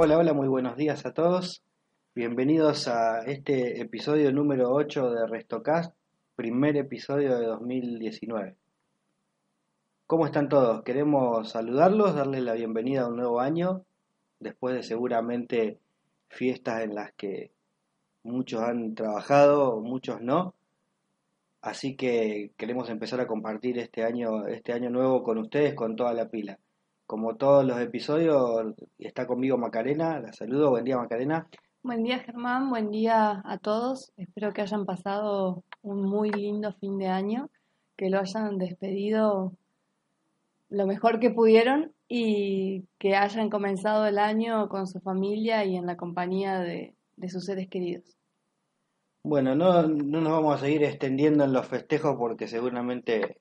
Hola, hola, muy buenos días a todos. Bienvenidos a este episodio número 8 de Restocast, primer episodio de 2019. ¿Cómo están todos? Queremos saludarlos, darles la bienvenida a un nuevo año, después de seguramente fiestas en las que muchos han trabajado, muchos no. Así que queremos empezar a compartir este año, este año nuevo con ustedes con toda la pila. Como todos los episodios, está conmigo Macarena. La saludo. Buen día, Macarena. Buen día, Germán. Buen día a todos. Espero que hayan pasado un muy lindo fin de año, que lo hayan despedido lo mejor que pudieron y que hayan comenzado el año con su familia y en la compañía de, de sus seres queridos. Bueno, no, no nos vamos a seguir extendiendo en los festejos porque seguramente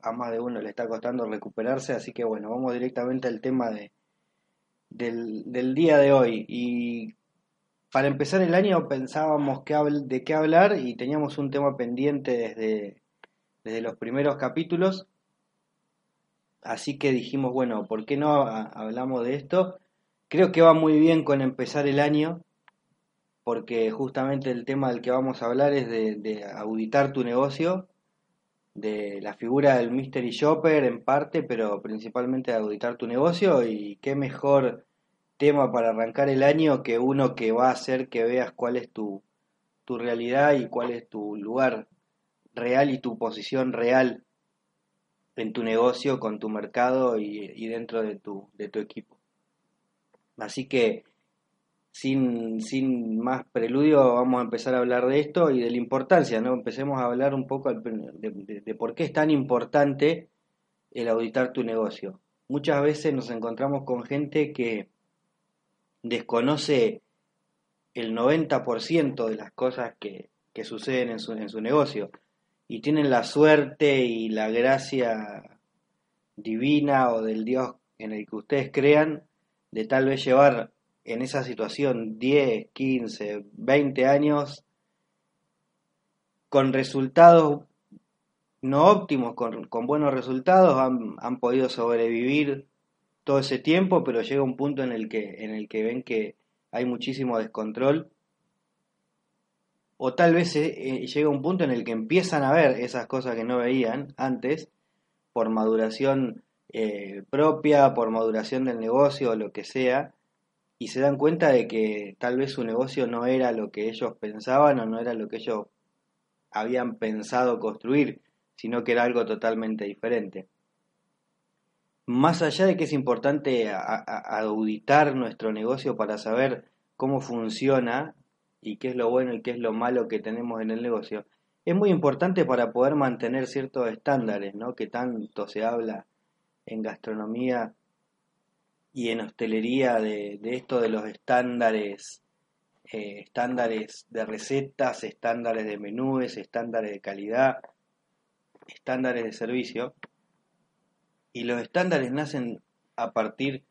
a más de uno le está costando recuperarse, así que bueno, vamos directamente al tema de, del, día de hoy. Y para empezar el año pensábamos de qué hablar y teníamos un tema pendiente desde, desde los primeros capítulos, así que dijimos, bueno, ¿por qué no hablamos de esto? Creo que va muy bien con empezar el año, porque justamente el tema del que vamos a hablar es de auditar tu negocio de la figura del mystery shopper en parte, pero principalmente de auditar tu negocio y qué mejor tema para arrancar el año que uno que va a hacer que veas cuál es tu, tu realidad y cuál es tu lugar real y tu posición real en tu negocio, con tu mercado y, y dentro de tu, de tu equipo. Así que sin, sin más preludio vamos a empezar a hablar de esto y de la importancia, ¿no? Empecemos a hablar un poco de, por qué es tan importante el auditar tu negocio. Muchas veces nos encontramos con gente que desconoce el 90% de las cosas que, que suceden en su, en su negocio y tienen la suerte y la gracia divina o del Dios en el que ustedes crean de tal vez llevar en esa situación 10, 15, 20 años con resultados no óptimos, con, con buenos resultados, han, han, podido sobrevivir todo ese tiempo, pero llega un punto en el que, en el que ven que hay muchísimo descontrol. O tal vez eh, eh, llega un punto en el que empiezan a ver esas cosas que no veían antes, por maduración eh, propia, por maduración del negocio o lo que sea, y se dan cuenta de que tal vez su negocio no era lo que ellos pensaban o no era lo que ellos habían pensado construir, sino que era algo totalmente diferente. Más allá de que es importante auditar nuestro negocio para saber cómo funciona y qué es lo bueno y qué es lo malo que tenemos en el negocio, es muy importante para poder mantener ciertos estándares, ¿no? que tanto se habla en gastronomía y en hostelería de, esto de los estándares, eh, estándares de recetas, estándares de menúes, estándares de calidad, estándares de servicio. Y los estándares nacen a partir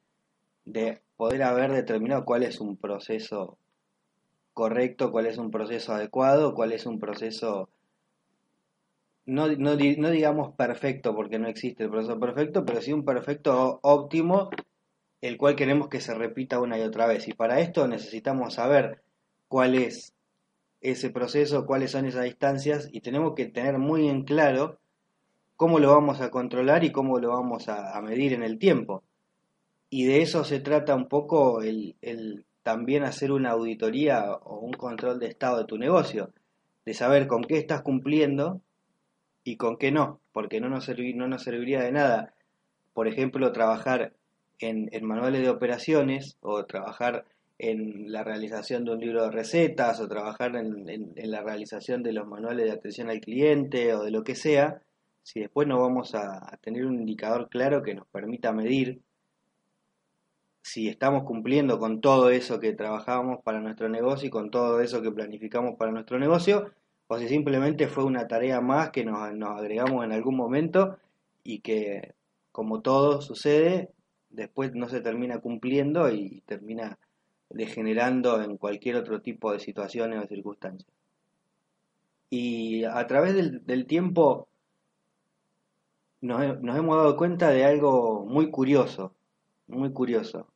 de poder haber determinado cuál es un proceso correcto, cuál es un proceso adecuado, cuál es un proceso, no, no, no digamos perfecto, porque no existe el proceso perfecto, pero sí un perfecto óptimo el cual queremos que se repita una y otra vez. Y para esto necesitamos saber cuál es ese proceso, cuáles son esas distancias y tenemos que tener muy en claro cómo lo vamos a controlar y cómo lo vamos a, medir en el tiempo. Y de eso se trata un poco el, también hacer una auditoría o un control de estado de tu negocio, de saber con qué estás cumpliendo y con qué no, porque no nos, no nos serviría de nada, por ejemplo, trabajar en, manuales de operaciones o trabajar en la realización de un libro de recetas o trabajar en, la realización de los manuales de atención al cliente o de lo que sea, si después no vamos a, tener un indicador claro que nos permita medir si estamos cumpliendo con todo eso que trabajábamos para nuestro negocio y con todo eso que planificamos para nuestro negocio, o si simplemente fue una tarea más que nos agregamos en algún momento y que, como todo sucede, después no se termina cumpliendo y termina degenerando en cualquier otro tipo de situaciones o circunstancias. Y a través del, tiempo nos, hemos dado cuenta de algo muy curioso, muy curioso.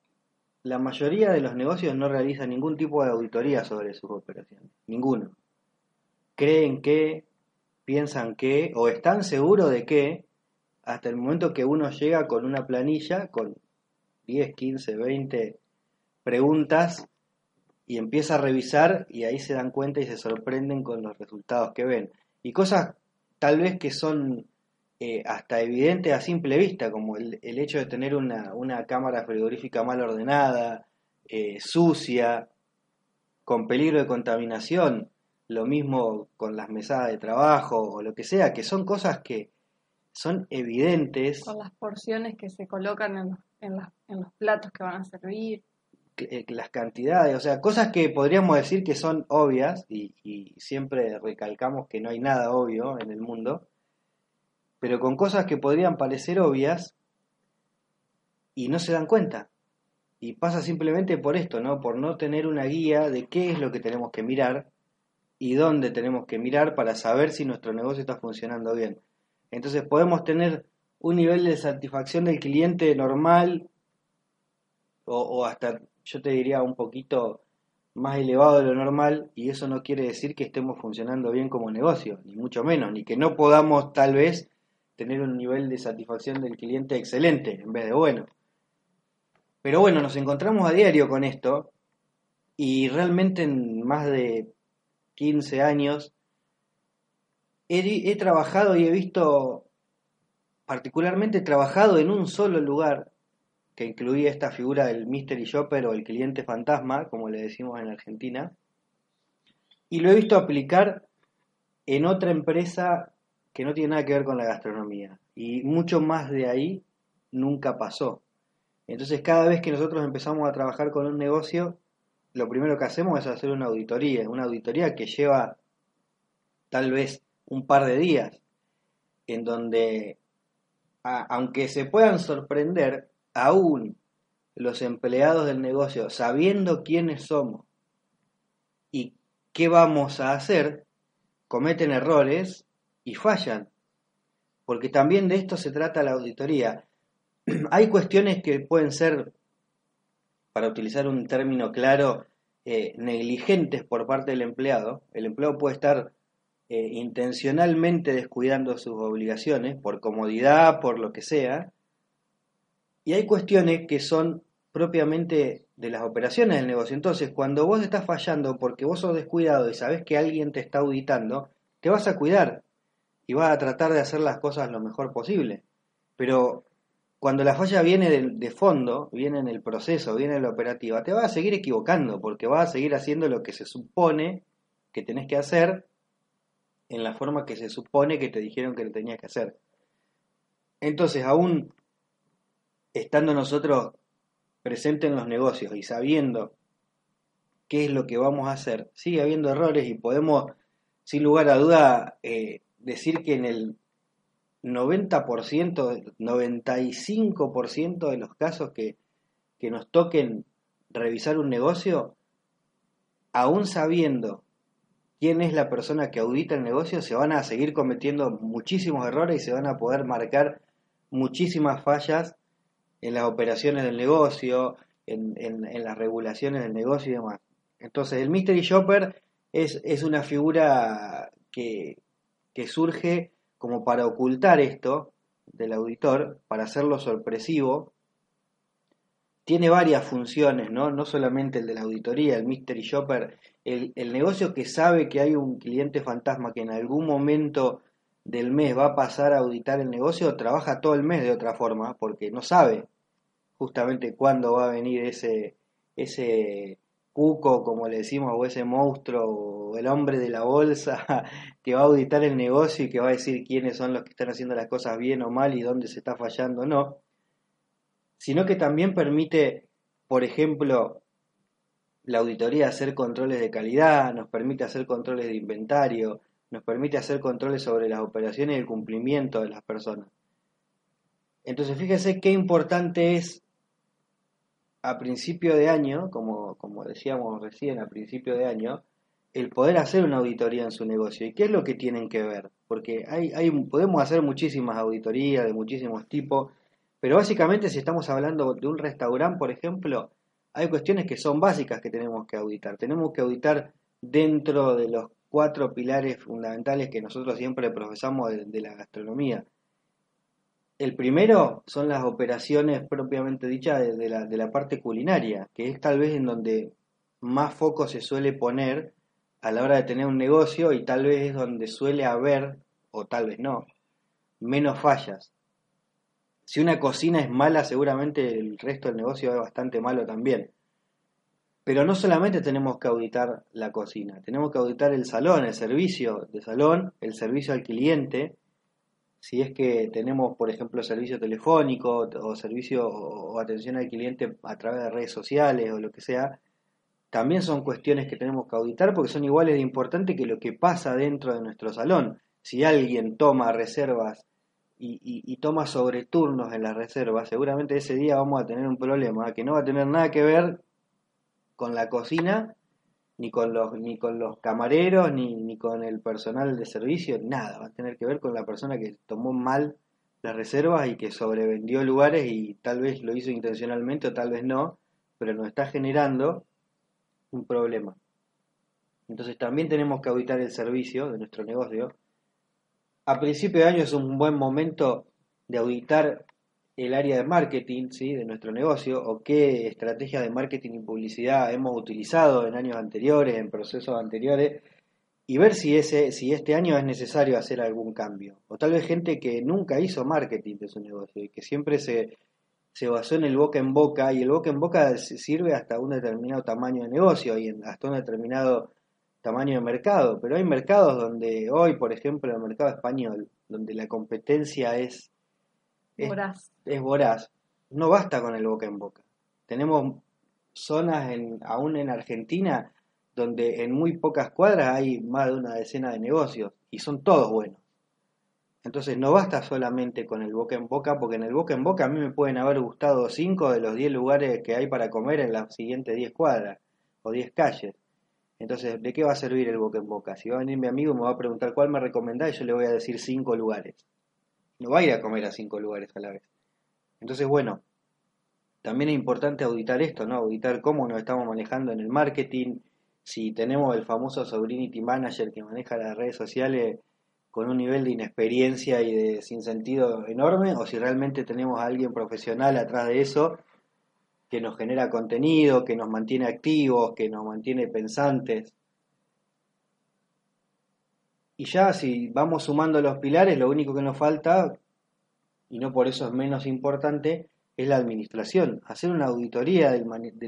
La mayoría de los negocios no realizan ningún tipo de auditoría sobre sus operaciones, ninguno. Creen que, piensan que, o están seguros de que, hasta el momento que uno llega con una planilla, con 10, 15, 20 preguntas y empieza a revisar y ahí se dan cuenta y se sorprenden con los resultados que ven. Y cosas tal vez que son eh, hasta evidentes a simple vista, como el, hecho de tener una, cámara frigorífica mal ordenada, eh, sucia, con peligro de contaminación, lo mismo con las mesadas de trabajo o lo que sea, que son cosas que son evidentes. Con las porciones que se colocan en, en, los platos que van a servir. Eh, las cantidades, o sea, cosas que podríamos decir que son obvias y, siempre recalcamos que no hay nada obvio en el mundo, pero con cosas que podrían parecer obvias y no se dan cuenta. Y pasa simplemente por esto, ¿no? Por no tener una guía de qué es lo que tenemos que mirar y dónde tenemos que mirar para saber si nuestro negocio está funcionando bien. Entonces podemos tener un nivel de satisfacción del cliente normal o, hasta yo te diría un poquito más elevado de lo normal y eso no quiere decir que estemos funcionando bien como negocio, ni mucho menos, ni que no podamos tal vez tener un nivel de satisfacción del cliente excelente en vez de bueno. Pero bueno, nos encontramos a diario con esto y realmente en más de 15 años he trabajado y he visto, particularmente trabajado en un solo lugar, que incluía esta figura del mystery shopper o el cliente fantasma, como le decimos en Argentina, y lo he visto aplicar en otra empresa que no tiene nada que ver con la gastronomía. Y mucho más de ahí nunca pasó. Entonces cada vez que nosotros empezamos a trabajar con un negocio, lo primero que hacemos es hacer una auditoría, una auditoría que lleva tal vez un par de días, en donde, aunque se puedan sorprender, aún los empleados del negocio, sabiendo quiénes somos y qué vamos a hacer, cometen errores y fallan. Porque también de esto se trata la auditoría. Hay cuestiones que pueden ser, para utilizar un término claro, eh, negligentes por parte del empleado. El empleado puede estar eh, intencionalmente descuidando sus obligaciones por comodidad, por lo que sea, y hay cuestiones que son propiamente de las operaciones del negocio. Entonces, cuando vos estás fallando porque vos sos descuidado y sabes que alguien te está auditando, te vas a cuidar y vas a tratar de hacer las cosas lo mejor posible. Pero cuando la falla viene de, fondo, viene en el proceso, viene en la operativa, te vas a seguir equivocando porque vas a seguir haciendo lo que se supone que tenés que hacer en la forma que se supone que te dijeron que lo tenías que hacer. Entonces, aún estando nosotros presentes en los negocios y sabiendo qué es lo que vamos a hacer, sigue habiendo errores y podemos, sin lugar a duda, eh, decir que en el 90%, 95% de los casos que, que nos toquen revisar un negocio, aún sabiendo quién es la persona que audita el negocio, se van a seguir cometiendo muchísimos errores y se van a poder marcar muchísimas fallas en las operaciones del negocio, en, en, las regulaciones del negocio y demás. Entonces, el Mystery Shopper es, es una figura que, que surge como para ocultar esto del auditor, para hacerlo sorpresivo. Tiene varias funciones, ¿no? No solamente el de la auditoría, el Mystery Shopper, el, negocio que sabe que hay un cliente fantasma que en algún momento del mes va a pasar a auditar el negocio, trabaja todo el mes de otra forma, porque no sabe justamente cuándo va a venir ese, ese cuco, como le decimos, o ese monstruo, o el hombre de la bolsa, que va a auditar el negocio y que va a decir quiénes son los que están haciendo las cosas bien o mal y dónde se está fallando o no, sino que también permite, por ejemplo, la auditoría hacer controles de calidad, nos permite hacer controles de inventario, nos permite hacer controles sobre las operaciones y el cumplimiento de las personas. Entonces, fíjese qué importante es a principio de año, como, como decíamos recién, a principio de año, el poder hacer una auditoría en su negocio. ¿Y qué es lo que tienen que ver? Porque hay, hay, podemos hacer muchísimas auditorías de muchísimos tipos, pero básicamente si estamos hablando de un restaurante, por ejemplo, hay cuestiones que son básicas que tenemos que auditar. Tenemos que auditar dentro de los cuatro pilares fundamentales que nosotros siempre profesamos de la gastronomía el primero son las operaciones propiamente dichas de, la, de la parte culinaria, que es tal vez en donde más foco se suele poner a la hora de tener un negocio y tal vez es donde suele haber, o tal vez no, menos fallas. Si una cocina es mala, seguramente el resto del negocio es bastante malo también. Pero no solamente tenemos que auditar la cocina, tenemos que auditar el salón, el servicio de salón, el servicio al cliente, si es que tenemos, por ejemplo, servicio telefónico o servicio o atención al cliente a través de redes sociales o lo que sea, también son cuestiones que tenemos que auditar porque son iguales de importantes que lo que pasa dentro de nuestro salón. Si alguien toma reservas y, toma sobreturnos en las reservas, seguramente ese día vamos a tener un problema que no va a tener nada que ver con la cocina, ni con los, ni con los camareros, ni, ni con el personal de servicio, nada, va a tener que ver con la persona que tomó mal las reservas y que sobrevendió lugares y tal vez lo hizo intencionalmente o tal vez no, pero nos está generando un problema. Entonces también tenemos que auditar el servicio de nuestro negocio. A principio de año es un buen momento de auditar el área de marketing ¿sí? de nuestro negocio o qué estrategias de marketing y publicidad hemos utilizado en años anteriores, en procesos anteriores, y ver si, ese, si este año es necesario hacer algún cambio. O tal vez gente que nunca hizo marketing de su negocio y que siempre se, se basó en el boca en boca, y el boca en boca sirve hasta un determinado tamaño de negocio y hasta un determinado tamaño de mercado. Pero hay mercados donde hoy, por ejemplo, el mercado español, donde la competencia es es, voraz. No basta con el boca en boca. Tenemos zonas en, aún en Argentina donde en muy pocas cuadras hay más de una decena de negocios y son todos buenos. Entonces no basta solamente con el boca en boca, porque en el boca en boca a mí me pueden haber gustado 5 de los 10 lugares que hay para comer en las siguientes 10 cuadras o 10 calles. Entonces, ¿de qué va a servir el boca en boca? Si va a venir mi amigo me va a preguntar cuál me recomendás y yo le voy a decir 5 lugares no va a ir a comer a cinco lugares a la vez. Entonces, bueno, también es importante auditar esto, ¿no? Auditar cómo nos estamos manejando en el marketing, si tenemos el famoso Sobrinity Manager que maneja las redes sociales con un nivel de inexperiencia y de sin sentido enorme, o si realmente tenemos a alguien profesional atrás de eso que nos genera contenido, que nos mantiene activos, que nos mantiene pensantes. Y ya si vamos sumando los pilares, lo único que nos falta, y no por eso es menos importante, es la administración, hacer una auditoría del,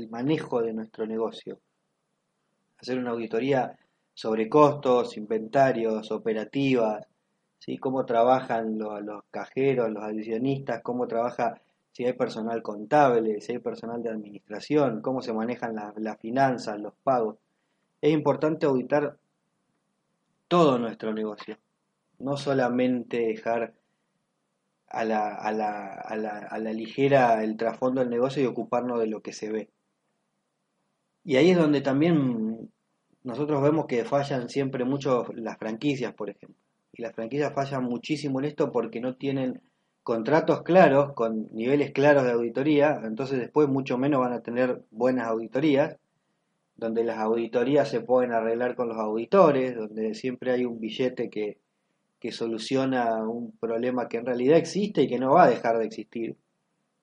manejo de nuestro negocio, hacer una auditoría sobre costos, inventarios, operativas, ¿sí? cómo trabajan los, cajeros, los adicionistas, cómo trabaja si hay personal contable, si hay personal de administración, cómo se manejan las finanzas, los pagos. Es importante auditar todo nuestro negocio. No solamente dejar a la, a la, a la, a la ligera el trasfondo del negocio y ocuparnos de lo que se ve. Y ahí es donde también nosotros vemos que fallan siempre mucho las franquicias, por ejemplo. Y las franquicias fallan muchísimo en esto porque no tienen contratos claros, con niveles claros de auditoría, entonces después mucho menos van a tener buenas auditorías donde las auditorías se pueden arreglar con los auditores, donde siempre hay un billete que, que soluciona un problema que en realidad existe y que no va a dejar de existir,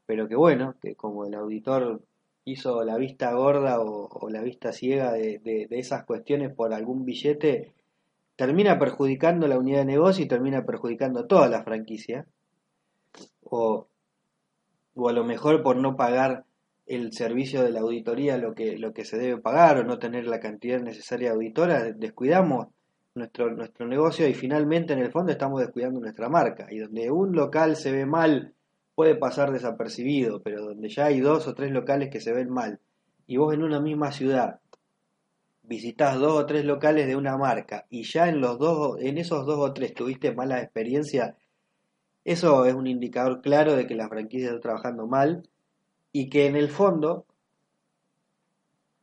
pero que bueno, que como el auditor hizo la vista gorda o, la vista ciega de, de, esas cuestiones por algún billete, termina perjudicando la unidad de negocio y termina perjudicando toda la franquicia, o, o a lo mejor por no pagar el servicio de la auditoría lo que, lo que se debe pagar o no tener la cantidad necesaria de auditoras, descuidamos nuestro, nuestro negocio y finalmente en el fondo estamos descuidando nuestra marca. Y donde un local se ve mal puede pasar desapercibido, pero donde ya hay dos o tres locales que se ven mal y vos en una misma ciudad visitas dos o tres locales de una marca y ya en los dos en esos dos o tres tuviste mala experiencia, eso es un indicador claro de que la franquicia está trabajando mal y que en el fondo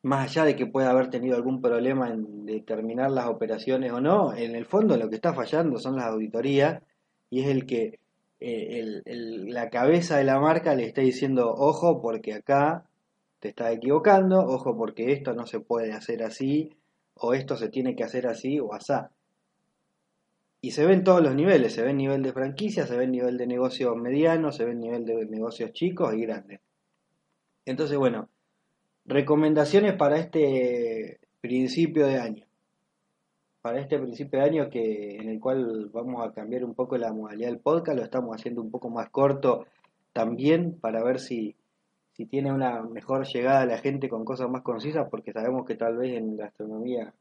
más allá de que pueda haber tenido algún problema en determinar las operaciones o no, en el fondo lo que está fallando son las auditorías y es el que eh, la cabeza de la marca le está diciendo, ojo, porque acá te estás equivocando, ojo, porque esto no se puede hacer así, o esto se tiene que hacer así o asá. Y se ve en todos los niveles, se ve nivel de franquicia, se ve nivel de negocios medianos, se ve nivel de negocios chicos y grandes. Entonces, bueno, Recomendaciones para este principio de año. Para este principio de año que en el cual vamos a cambiar un poco la modalidad del podcast, lo estamos haciendo un poco más corto también para ver si, si tiene una mejor llegada a la gente con cosas más concisas, porque sabemos que tal vez en gastronomía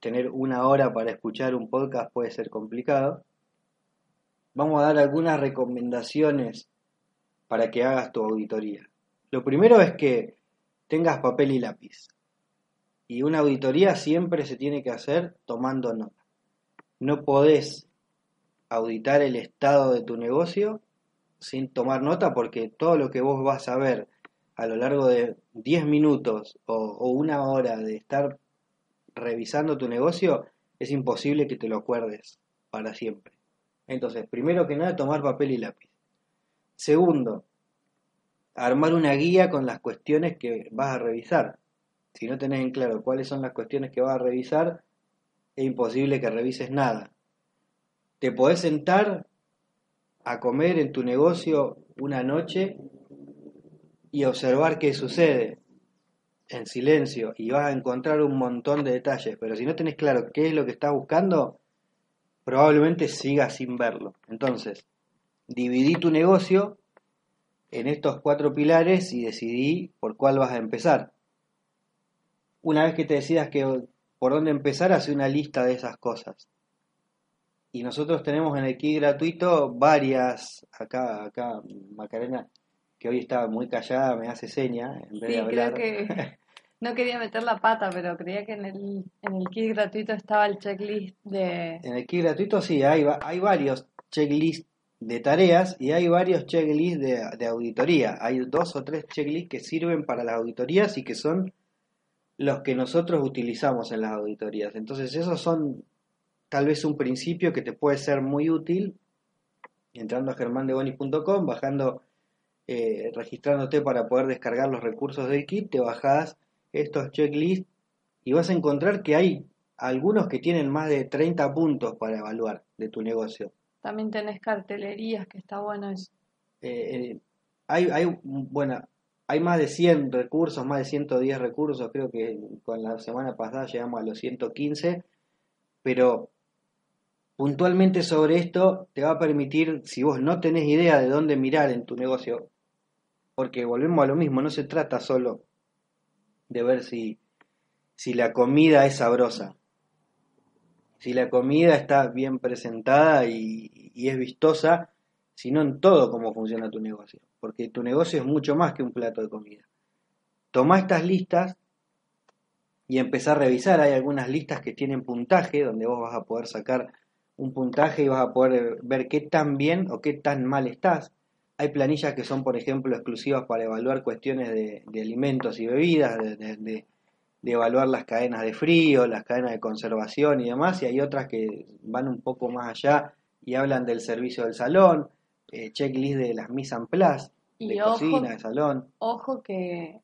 tener una hora para escuchar un podcast puede ser complicado. Vamos a dar algunas recomendaciones para que hagas tu auditoría. Lo primero es que tengas papel y lápiz. Y una auditoría siempre se tiene que hacer tomando nota. No podés auditar el estado de tu negocio sin tomar nota porque todo lo que vos vas a ver a lo largo de 10 minutos o, una hora de estar revisando tu negocio es imposible que te lo acuerdes para siempre. Entonces, primero que nada, tomar papel y lápiz. Segundo, armar una guía con las cuestiones que vas a revisar. Si no tenés en claro cuáles son las cuestiones que vas a revisar, es imposible que revises nada. Te podés sentar a comer en tu negocio una noche y observar qué sucede en silencio y vas a encontrar un montón de detalles, pero si no tenés claro qué es lo que estás buscando, probablemente sigas sin verlo. Entonces, dividí tu negocio en estos cuatro pilares y decidí por cuál vas a empezar. Una vez que te decidas que por dónde empezar, hace una lista de esas cosas. Y nosotros tenemos en el kit gratuito varias, acá, acá Macarena, que hoy está muy callada, me hace seña en vez sí, de hablar. creo que no quería meter la pata, pero creía que en el, en el kit gratuito estaba el checklist de... En el kit gratuito sí, hay, hay varios checklists de tareas y hay varios checklists de, auditoría. Hay dos o tres checklists que sirven para las auditorías y que son los que nosotros utilizamos en las auditorías. Entonces esos son tal vez un principio que te puede ser muy útil entrando a germandeboni.com, bajando, eh, registrándote para poder descargar los recursos del kit, te bajas estos checklists y vas a encontrar que hay algunos que tienen más de 30 puntos para evaluar de tu negocio. También tenés cartelerías, que está bueno eso. Eh, eh, hay, hay, bueno, hay más de 100 recursos, más de 110 recursos, creo que con la semana pasada llegamos a los 115, pero puntualmente sobre esto te va a permitir, si vos no tenés idea de dónde mirar en tu negocio, porque volvemos a lo mismo, no se trata solo de ver si, si la comida es sabrosa, si la comida está bien presentada y, es vistosa, sino en todo cómo funciona tu negocio. Porque tu negocio es mucho más que un plato de comida. Toma estas listas y empezá a revisar. Hay algunas listas que tienen puntaje, donde vos vas a poder sacar un puntaje y vas a poder ver qué tan bien o qué tan mal estás. Hay planillas que son, por ejemplo, exclusivas para evaluar cuestiones de, alimentos y bebidas, de, de evaluar las cadenas de frío, las cadenas de conservación y demás, y hay otras que van un poco más allá y hablan del servicio del salón, eh, checklist de las mise en place, de cocina, de salón. Ojo que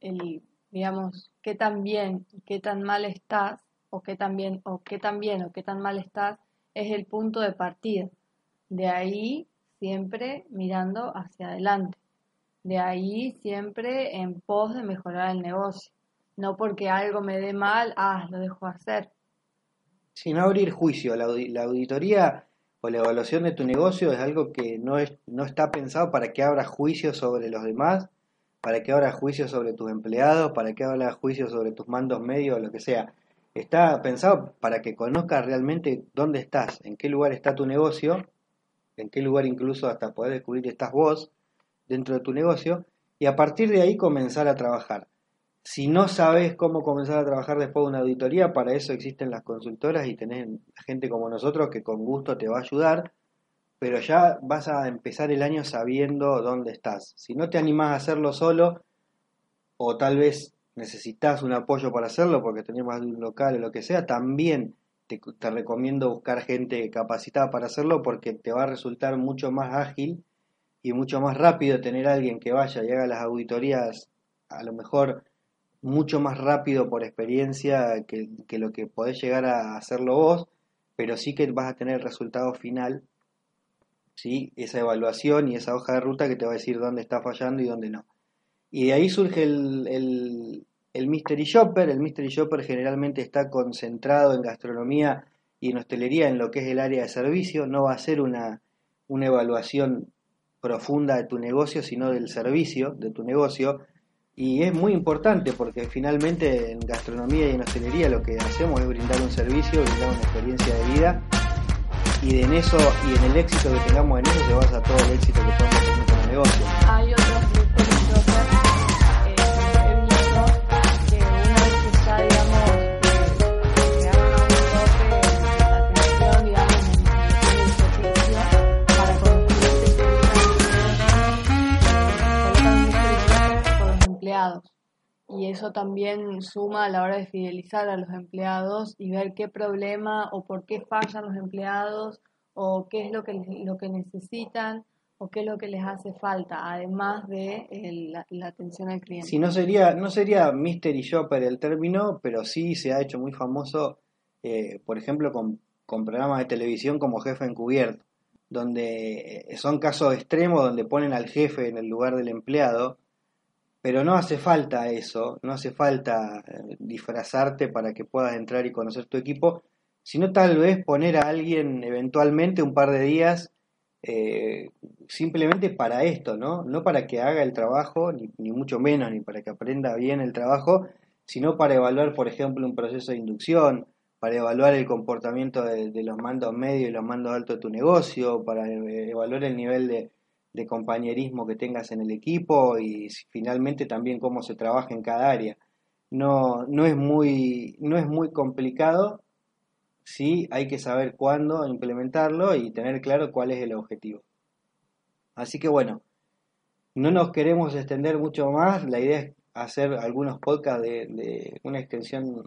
el, digamos, qué tan bien y qué tan mal estás, o qué tan bien, o qué tan bien o qué tan mal estás, es el punto de partida. De ahí siempre mirando hacia adelante. De ahí siempre en pos de mejorar el negocio no porque algo me dé mal, ah, lo dejo hacer. Sin abrir juicio, la, auditoría o la evaluación de tu negocio es algo que no, es, no está pensado para que abras juicio sobre los demás para que haga juicios sobre tus empleados, para que haga juicios sobre tus mandos medios, lo que sea. Está pensado para que conozcas realmente dónde estás, en qué lugar está tu negocio, en qué lugar incluso hasta poder descubrir estás vos dentro de tu negocio, y a partir de ahí comenzar a trabajar. Si no sabes cómo comenzar a trabajar después de una auditoría, para eso existen las consultoras y tenés gente como nosotros que con gusto te va a ayudar, pero ya vas a empezar el año sabiendo dónde estás. Si no te animás a hacerlo solo, o tal vez necesitas un apoyo para hacerlo porque tenés más de un local o lo que sea, también te, recomiendo buscar gente capacitada para hacerlo porque te va a resultar mucho más ágil y mucho más rápido tener a alguien que vaya y haga las auditorías a lo mejor mucho más rápido por experiencia que, lo que podés llegar a hacerlo vos, pero sí que vas a tener el resultado final, ¿sí? esa evaluación y esa hoja de ruta que te va a decir dónde está fallando y dónde no. Y de ahí surge el, el Mystery Shopper. El Mystery Shopper generalmente está concentrado en gastronomía y en hostelería, en lo que es el área de servicio. No va a ser una, una evaluación profunda de tu negocio, sino del servicio de tu negocio. Y es muy importante porque finalmente en gastronomía y en hostelería lo que hacemos es brindar un servicio, brindar una experiencia de vida. Y en eso y en el éxito que tengamos en eso se basa todo el éxito que podemos tener como negocio. Y eso también suma a la hora de fidelizar a los empleados y ver qué problema o por qué fallan los empleados o qué es lo que, lo que necesitan o qué es lo que les hace falta, además de la, atención al cliente. Si no sería, no sería mystery shopper el término, pero sí se ha hecho muy famoso, eh, por ejemplo, con, con programas de televisión como Jefe Encubierto, donde eh, son casos extremos donde ponen al jefe en el lugar del empleado pero no hace falta eso, no hace falta eh, disfrazarte para que puedas entrar y conocer tu equipo, sino tal vez poner a alguien eventualmente un par de días eh, simplemente para esto, ¿no? No para que haga el trabajo, ni, mucho menos, ni para que aprenda bien el trabajo, sino para evaluar, por ejemplo, un proceso de inducción, para evaluar el comportamiento de, de los mandos medios y los mandos altos de tu negocio, para eh, evaluar el nivel de, de compañerismo que tengas en el equipo y finalmente también cómo se trabaja en cada área. No, no, es, muy, no es muy complicado, sí hay que saber cuándo implementarlo y tener claro cuál es el objetivo. Así que bueno, no nos queremos extender mucho más, la idea es hacer algunos podcasts de, de una extensión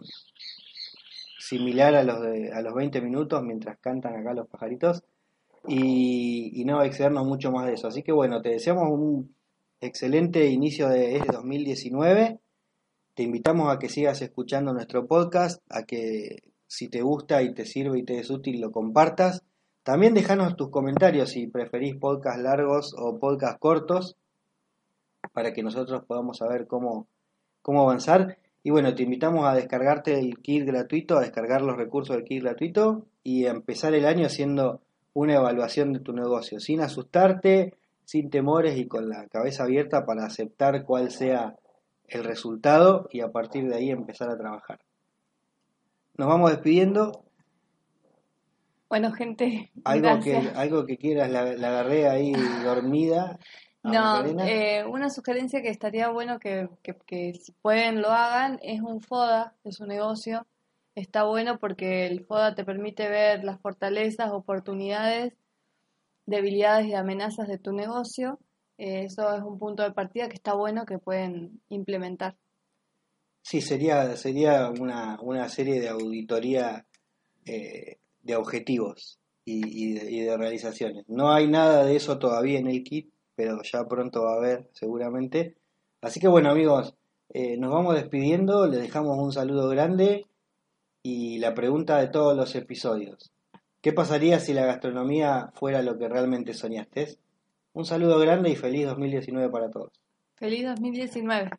similar a los, de, a los 20 minutos mientras cantan acá los pajaritos y, no excedernos mucho más de eso. Así que bueno, te deseamos un excelente inicio de este 2019. Te invitamos a que sigas escuchando nuestro podcast, a que si te gusta y te sirve y te es útil lo compartas. También déjanos tus comentarios si preferís podcast largos o podcast cortos para que nosotros podamos saber cómo, cómo avanzar. Y bueno, te invitamos a descargarte el kit gratuito, a descargar los recursos del kit gratuito y a empezar el año haciendo una evaluación de tu negocio, sin asustarte, sin temores y con la cabeza abierta para aceptar cuál sea el resultado y a partir de ahí empezar a trabajar. Nos vamos despidiendo. Bueno, gente, algo que algo que quieras, la, agarré ahí dormida. No, eh, una sugerencia que estaría bueno que, que, que si pueden lo hagan es un FODA de su negocio está bueno porque el FODA te permite ver las fortalezas, oportunidades, debilidades y amenazas de tu negocio. Eh, eso es un punto de partida que está bueno que pueden implementar. Sí, sería, sería una, una serie de auditoría eh, de objetivos y, de, realizaciones. No hay nada de eso todavía en el kit, pero ya pronto va a haber seguramente. Así que bueno amigos, eh, nos vamos despidiendo, les dejamos un saludo grande y la pregunta de todos los episodios. ¿Qué pasaría si la gastronomía fuera lo que realmente soñaste? Un saludo grande y feliz 2019 para todos. Feliz 2019.